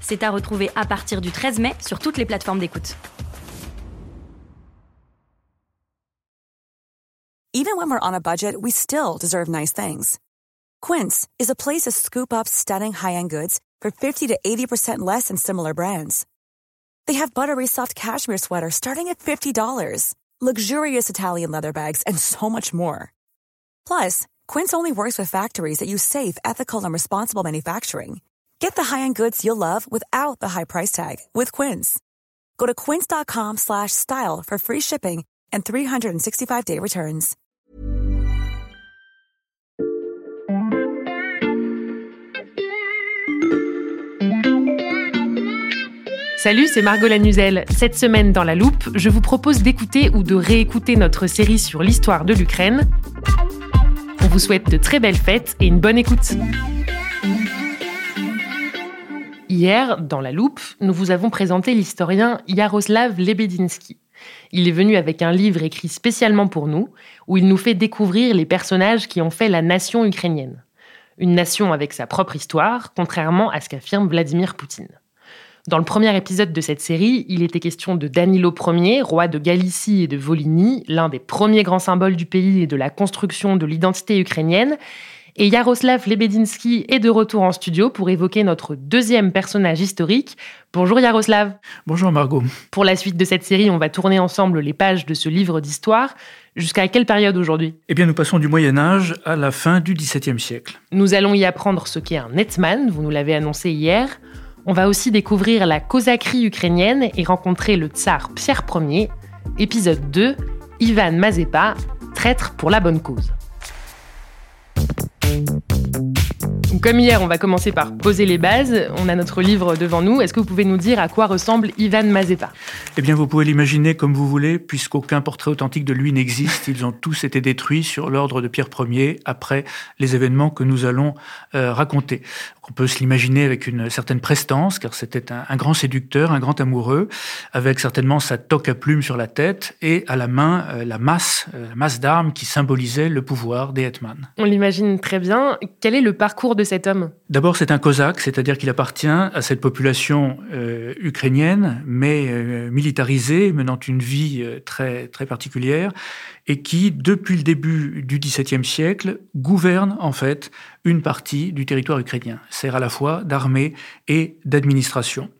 C'est à retrouver à partir du 13 mai sur toutes les plateformes d'écoute. Even when we're on a budget, we still deserve nice things. Quince is a place to scoop up stunning high-end goods for 50 to 80% less than similar brands. They have buttery soft cashmere sweaters starting at $50, luxurious Italian leather bags, and so much more. Plus, Quince only works with factories that use safe, ethical, and responsible manufacturing. Get the high-end goods you'll love without the high price tag with Quince. Go to quince.com slash style for free shipping and 365-day returns. Salut, c'est Margot Lanuzel. Cette semaine dans La Loupe, je vous propose d'écouter ou de réécouter notre série sur l'histoire de l'Ukraine. On vous souhaite de très belles fêtes et une bonne écoute. Hier, dans La Loupe, nous vous avons présenté l'historien Yaroslav Lebedinsky. Il est venu avec un livre écrit spécialement pour nous, où il nous fait découvrir les personnages qui ont fait la nation ukrainienne. Une nation avec sa propre histoire, contrairement à ce qu'affirme Vladimir Poutine. Dans le premier épisode de cette série, il était question de Danilo Ier, roi de Galicie et de Volhynie, l'un des premiers grands symboles du pays et de la construction de l'identité ukrainienne. Et Yaroslav Lebedinsky est de retour en studio pour évoquer notre deuxième personnage historique. Bonjour Yaroslav. Bonjour Margot. Pour la suite de cette série, on va tourner ensemble les pages de ce livre d'histoire. Jusqu'à quelle période aujourd'hui? Eh bien, nous passons du Moyen Âge à la fin du XVIIe siècle. Nous allons y apprendre ce qu'est un hetman, vous nous l'avez annoncé hier. On va aussi découvrir la cosacrie ukrainienne et rencontrer le tsar Pierre Ier. Épisode 2, Ivan Mazepa, traître pour la bonne cause. Thank you. Comme hier, on va commencer par poser les bases. On a notre livre devant nous. Est-ce que vous pouvez nous dire à quoi ressemble Ivan Mazepa Eh bien, vous pouvez l'imaginer comme vous voulez, puisqu'aucun portrait authentique de lui n'existe. Ils ont tous été détruits sur l'ordre de Pierre Ier après les événements que nous allons euh, raconter. On peut se l'imaginer avec une certaine prestance, car c'était un, un, grand séducteur, un grand amoureux, avec certainement sa toque à plumes sur la tête et à la main euh, la masse, euh, la masse d'armes qui symbolisait le pouvoir des hetman. On l'imagine très bien. Quel est le parcours de cet homme D'abord, c'est un cosaque, c'est-à-dire qu'il appartient à cette population euh, ukrainienne, mais euh, militarisée, menant une vie euh, très, très particulière, et qui, depuis le début du XVIIe siècle, gouverne en fait une partie du territoire ukrainien, sert à la fois d'armée et d'administration.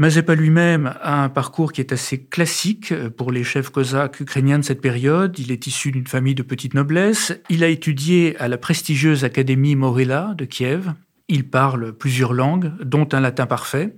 Mazepa lui-même a un parcours qui est assez classique pour les chefs cosaques ukrainiens de cette période. Il est issu d'une famille de petite noblesse. Il a étudié à la prestigieuse Académie Morella de Kiev. Il parle plusieurs langues, dont un latin parfait.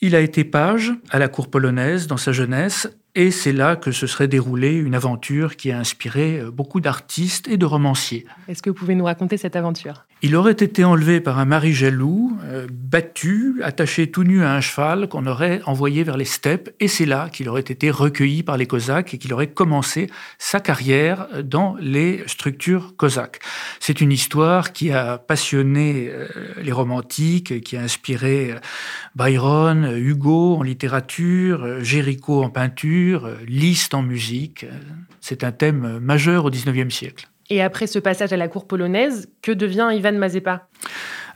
Il a été page à la cour polonaise dans sa jeunesse et c'est là que se serait déroulée une aventure qui a inspiré beaucoup d'artistes et de romanciers. Est-ce que vous pouvez nous raconter cette aventure? Il aurait été enlevé par un mari jaloux, euh, battu, attaché tout nu à un cheval qu'on aurait envoyé vers les steppes, et c'est là qu'il aurait été recueilli par les Cosaques et qu'il aurait commencé sa carrière dans les structures cosaques. C'est une histoire qui a passionné euh, les romantiques, qui a inspiré euh, Byron, Hugo en littérature, Géricault en peinture, Liszt en musique. C'est un thème majeur au XIXe siècle. Et après ce passage à la cour polonaise, que devient Ivan Mazepa?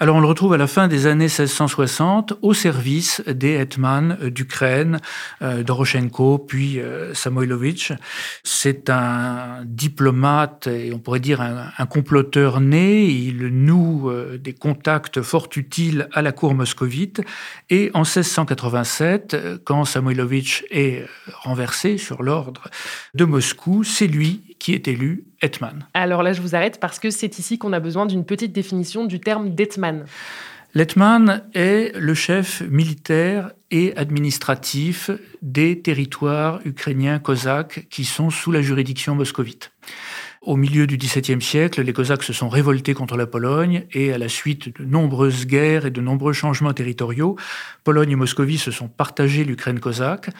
Alors on le retrouve à la fin des années 1660 au service des hetman d'Ukraine, euh, Doroshenko, puis euh, Samoilovitch. C'est un diplomate et on pourrait dire un, un comploteur né. Il noue euh, des contacts fort utiles à la cour moscovite. Et en 1687, quand Samoilovitch est renversé sur l'ordre de Moscou, c'est lui qui est élu hetman. Alors là, je vous arrête parce que c'est ici qu'on a besoin d'une petite définition du terme d'hetman. L'hetman est le chef militaire et administratif des territoires ukrainiens cosaques qui sont sous la juridiction moscovite. au milieu du XVIIe siècle, les Cosaques se sont révoltés contre la Pologne et à la suite de nombreuses guerres et de nombreux changements territoriaux, Pologne et Moscovie se sont partagés l'Ukraine cosaque.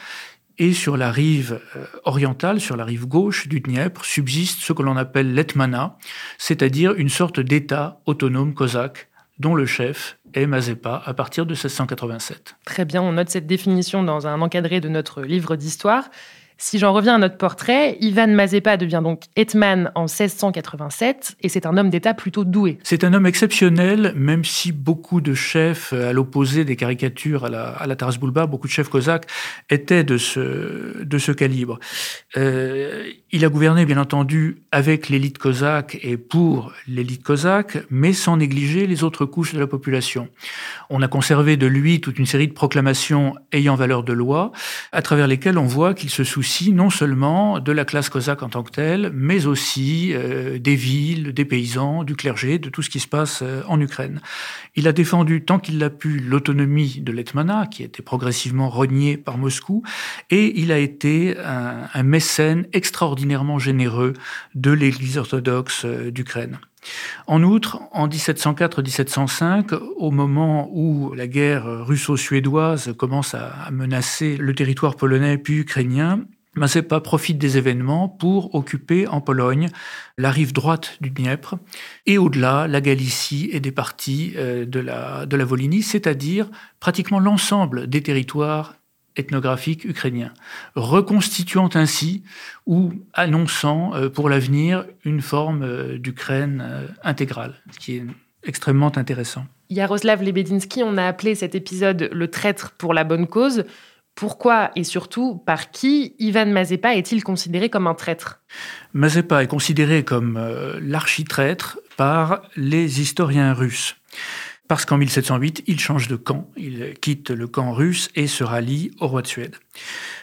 Et sur la rive euh, orientale, sur la rive gauche du Dniepr, subsiste ce que l'on appelle l'Etmana, c'est-à-dire une sorte d'État autonome cosaque dont le chef est Mazepa à partir de 1687. Très bien, on note cette définition dans un encadré de notre livre d'histoire. Si j'en reviens à notre portrait, Ivan Mazepa devient donc hetman en 1687 et c'est un homme d'État plutôt doué. C'est un homme exceptionnel, même si beaucoup de chefs, à l'opposé des caricatures à la, à Taras Bulba, beaucoup de chefs cosaques étaient de ce, de ce calibre. Euh, il a gouverné, bien entendu, avec l'élite cosaque et pour l'élite cosaque, mais sans négliger les autres couches de la population. On a conservé de lui toute une série de proclamations ayant valeur de loi, à travers lesquelles on voit qu'il se soucie non seulement de la classe cosaque en tant que telle, mais aussi euh, des villes, des paysans, du clergé, de tout ce qui se passe euh, en Ukraine. Il a défendu tant qu'il l'a pu l'autonomie de l'Etmana, qui était progressivement reniée par Moscou, et il a été un, mécène extraordinairement généreux de l'Église orthodoxe euh, d'Ukraine. En outre, en 1704-1705, au moment où la guerre russo-suédoise commence à menacer le territoire polonais puis ukrainien, Mazepa profite des événements pour occuper en Pologne la rive droite du Dniepr et au-delà la Galicie et des parties euh, de la, de Volhynie, c'est-à-dire pratiquement l'ensemble des territoires ethnographiques ukrainiens, reconstituant ainsi ou annonçant euh, pour l'avenir une forme euh, d'Ukraine intégrale, ce qui est extrêmement intéressant. Yaroslav Lebedinsky, on a appelé cet épisode le traître pour la bonne cause. Pourquoi et surtout par qui Ivan Mazepa est-il considéré comme un traître? Mazepa est considéré comme euh, l'architraître par les historiens russes. Parce qu'en 1708, il change de camp, il quitte le camp russe et se rallie au roi de Suède.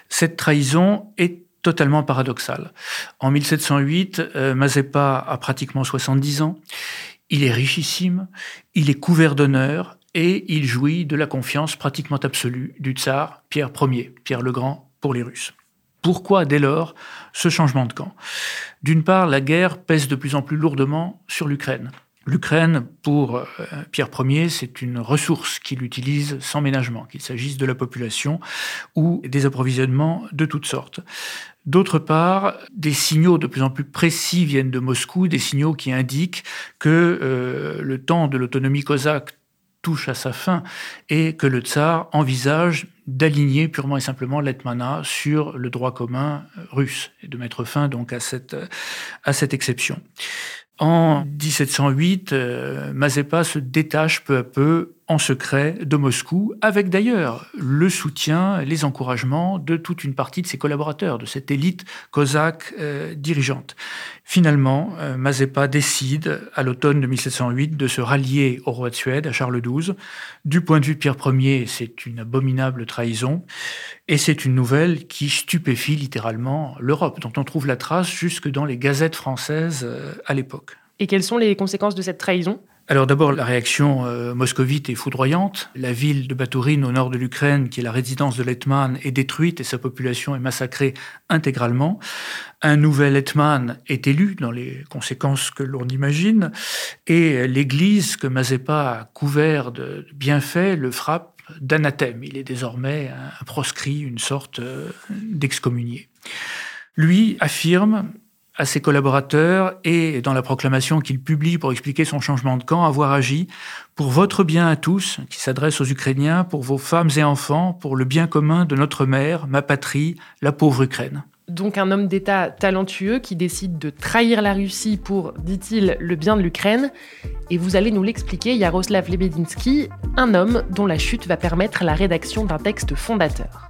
Cette trahison est totalement paradoxale. En 1708, euh, Mazepa a pratiquement 70 ans, il est richissime, il est couvert d'honneur, et il jouit de la confiance pratiquement absolue du tsar Pierre Ier, Pierre le Grand pour les Russes. Pourquoi dès lors ce changement de camp? D'une part, la guerre pèse de plus en plus lourdement sur l'Ukraine. L'Ukraine, pour euh, Pierre Ier, c'est une ressource qu'il utilise sans ménagement, qu'il s'agisse de la population ou des approvisionnements de toutes sortes. D'autre part, des signaux de plus en plus précis viennent de Moscou, des signaux qui indiquent que euh, le temps de l'autonomie cosaque touche à sa fin et que le tsar envisage d'aligner purement et simplement l'Etmana sur le droit commun russe et de mettre fin donc à cette, exception. En 1708, euh, Mazepa se détache peu à peu en secret de Moscou, avec d'ailleurs le soutien, les encouragements de toute une partie de ses collaborateurs, de cette élite cosaque euh, dirigeante. Finalement, euh, Mazepa décide, à l'automne de 1708, de se rallier au roi de Suède, à Charles XII. Du point de vue de Pierre Ier, c'est une abominable trahison, et c'est une nouvelle qui stupéfie littéralement l'Europe, dont on trouve la trace jusque dans les gazettes françaises euh, à l'époque. Et quelles sont les conséquences de cette trahison? Alors d'abord, la réaction euh, moscovite est foudroyante. La ville de Batourine, au nord de l'Ukraine, qui est la résidence de l'Hetman, est détruite et sa population est massacrée intégralement. Un nouvel Hetman est élu, dans les conséquences que l'on imagine, et l'Église que Mazepa a couvert de bienfaits le frappe d'anathème. Il est désormais un proscrit, une sorte euh, d'excommunié. Lui affirme à ses collaborateurs et dans la proclamation qu'il publie pour expliquer son changement de camp, avoir agi pour votre bien à tous, qui s'adresse aux Ukrainiens, pour vos femmes et enfants, pour le bien commun de notre mère, ma patrie, la pauvre Ukraine. Donc un homme d'État talentueux qui décide de trahir la Russie pour, dit-il, le bien de l'Ukraine. Et vous allez nous l'expliquer, Yaroslav Lebedinsky, un homme dont la chute va permettre la rédaction d'un texte fondateur.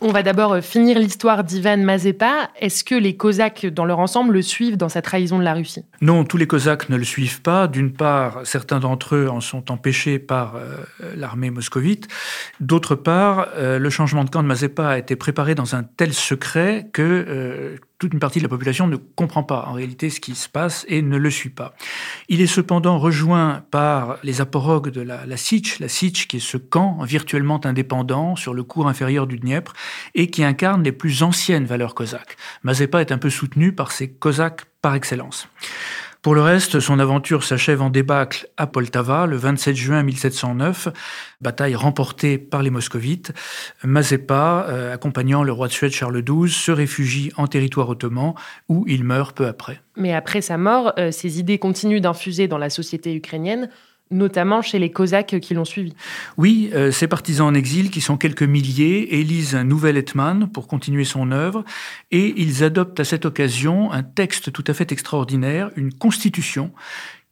on va d'abord euh, finir l'histoire d'Ivan Mazepa. Est-ce que les Cosaques, dans leur ensemble, le suivent dans sa trahison de la Russie? Non, tous les Cosaques ne le suivent pas. D'une part, certains d'entre eux en sont empêchés par euh, l'armée moscovite. D'autre part, euh, le changement de camp de Mazepa a été préparé dans un tel secret que toute une partie de la population ne comprend pas en réalité ce qui se passe et ne le suit pas. Il est cependant rejoint par les aporogues de la, la Sich, la Sich qui est ce camp virtuellement indépendant sur le cours inférieur du Dniepr et qui incarne les plus anciennes valeurs cosaques. Mazepa est un peu soutenu par ces cosaques par excellence. Pour le reste, son aventure s'achève en débâcle à Poltava le 27 juin 1709, bataille remportée par les moscovites. Mazepa, euh, accompagnant le roi de Suède Charles XII, se réfugie en territoire ottoman où il meurt peu après. Mais après sa mort, euh, ses idées continuent d'infuser dans la société ukrainienne notamment chez les Cosaques qui l'ont suivi. Oui, euh, ces partisans en exil, qui sont quelques milliers, élisent un nouvel Hetman pour continuer son œuvre, et ils adoptent à cette occasion un texte tout à fait extraordinaire, une constitution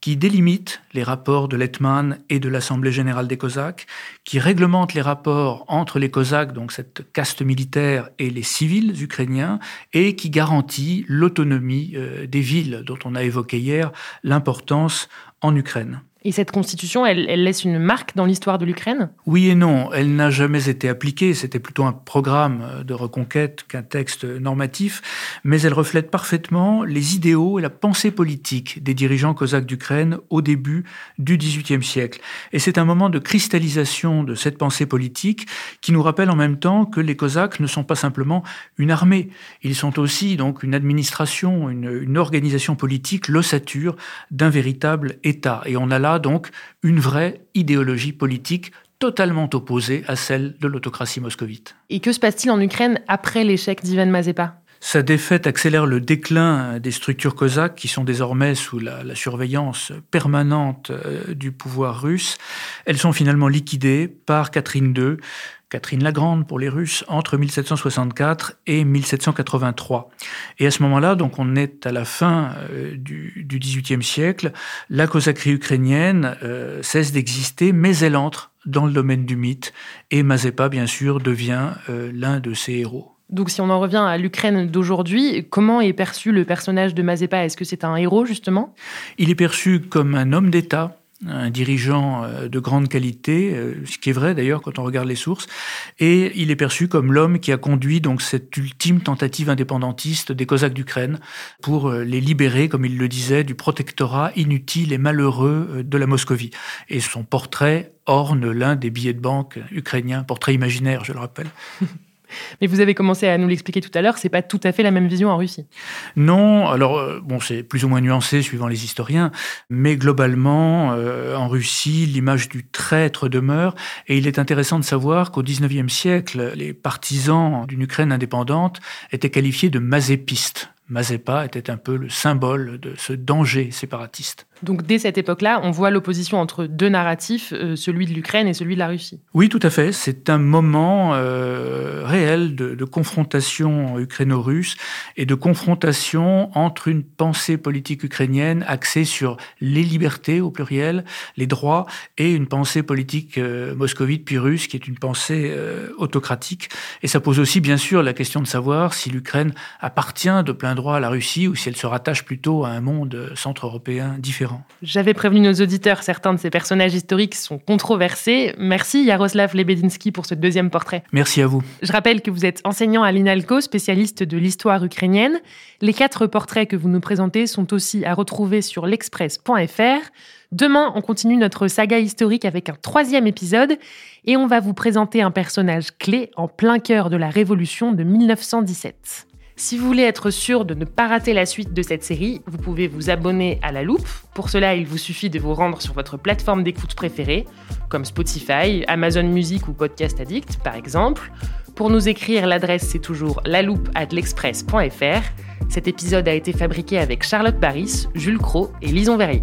qui délimite les rapports de l'Hetman et de l'Assemblée générale des Cosaques, qui réglemente les rapports entre les Cosaques, donc cette caste militaire, et les civils ukrainiens, et qui garantit l'autonomie euh, des villes dont on a évoqué hier l'importance en Ukraine. Et cette constitution, elle, laisse une marque dans l'histoire de l'Ukraine? Oui et non. Elle n'a jamais été appliquée. C'était plutôt un programme de reconquête qu'un texte normatif. Mais elle reflète parfaitement les idéaux et la pensée politique des dirigeants cosaques d'Ukraine au début du XVIIIe siècle. Et c'est un moment de cristallisation de cette pensée politique qui nous rappelle en même temps que les cosaques ne sont pas simplement une armée. Ils sont aussi donc une administration, une, une organisation politique, l'ossature d'un véritable État. Et on a là donc une vraie idéologie politique totalement opposée à celle de l'autocratie moscovite. Et que se passe-t-il en Ukraine après l'échec d'Ivan Mazepa sa défaite accélère le déclin des structures cosaques qui sont désormais sous la, la surveillance permanente euh, du pouvoir russe. Elles sont finalement liquidées par Catherine II, Catherine la Grande pour les Russes, entre 1764 et 1783. Et à ce moment-là, donc on est à la fin euh, du, XVIIIe siècle, la cosaquerie ukrainienne euh, cesse d'exister, mais elle entre dans le domaine du mythe, et Mazepa, bien sûr, devient euh, l'un de ses héros. Donc si on en revient à l'Ukraine d'aujourd'hui, comment est perçu le personnage de Mazepa? Est-ce que c'est un héros, justement? Il est perçu comme un homme d'État, un dirigeant euh, de grande qualité, euh, ce qui est vrai d'ailleurs quand on regarde les sources, et il est perçu comme l'homme qui a conduit donc cette ultime tentative indépendantiste des Cosaques d'Ukraine pour euh, les libérer, comme il le disait, du protectorat inutile et malheureux de la Moscovie. Et son portrait orne l'un des billets de banque ukrainiens, portrait imaginaire, je le rappelle. Mais vous avez commencé à nous l'expliquer tout à l'heure, c'est pas tout à fait la même vision en Russie. Non, alors euh, bon, c'est plus ou moins nuancé suivant les historiens, mais globalement, euh, en Russie, l'image du traître demeure, et il est intéressant de savoir qu'au XIXe siècle, les partisans d'une Ukraine indépendante étaient qualifiés de mazépistes. Mazepa était un peu le symbole de ce danger séparatiste. Donc dès cette époque-là, on voit l'opposition entre deux narratifs, euh, celui de l'Ukraine et celui de la Russie. Oui, tout à fait. C'est un moment euh, réel de, confrontation ukraino-russe et de confrontation entre une pensée politique ukrainienne axée sur les libertés au pluriel, les droits, et une pensée politique euh, moscovite puis russe qui est une pensée autocratique. Et ça pose aussi bien sûr la question de savoir si l'Ukraine appartient de plein droit à la Russie ou si elle se rattache plutôt à un monde centre-européen différent. J'avais prévenu nos auditeurs, certains de ces personnages historiques sont controversés. Merci Yaroslav Lebedinsky pour ce deuxième portrait. Merci à vous. Je rappelle que vous êtes enseignant à l'INALCO, spécialiste de l'histoire ukrainienne. Les quatre portraits que vous nous présentez sont aussi à retrouver sur l'express.fr. Demain, on continue notre saga historique avec un troisième épisode et on va vous présenter un personnage clé en plein cœur de la Révolution de 1917. Si vous voulez être sûr de ne pas rater la suite de cette série, vous pouvez vous abonner à la loupe. Pour cela, il vous suffit de vous rendre sur votre plateforme d'écoute préférée, comme Spotify, Amazon Music ou Podcast Addict par exemple. Pour nous écrire, l'adresse c'est toujours l'express.fr. Cet épisode a été fabriqué avec Charlotte Baris, Jules Cro et Lison Verrier.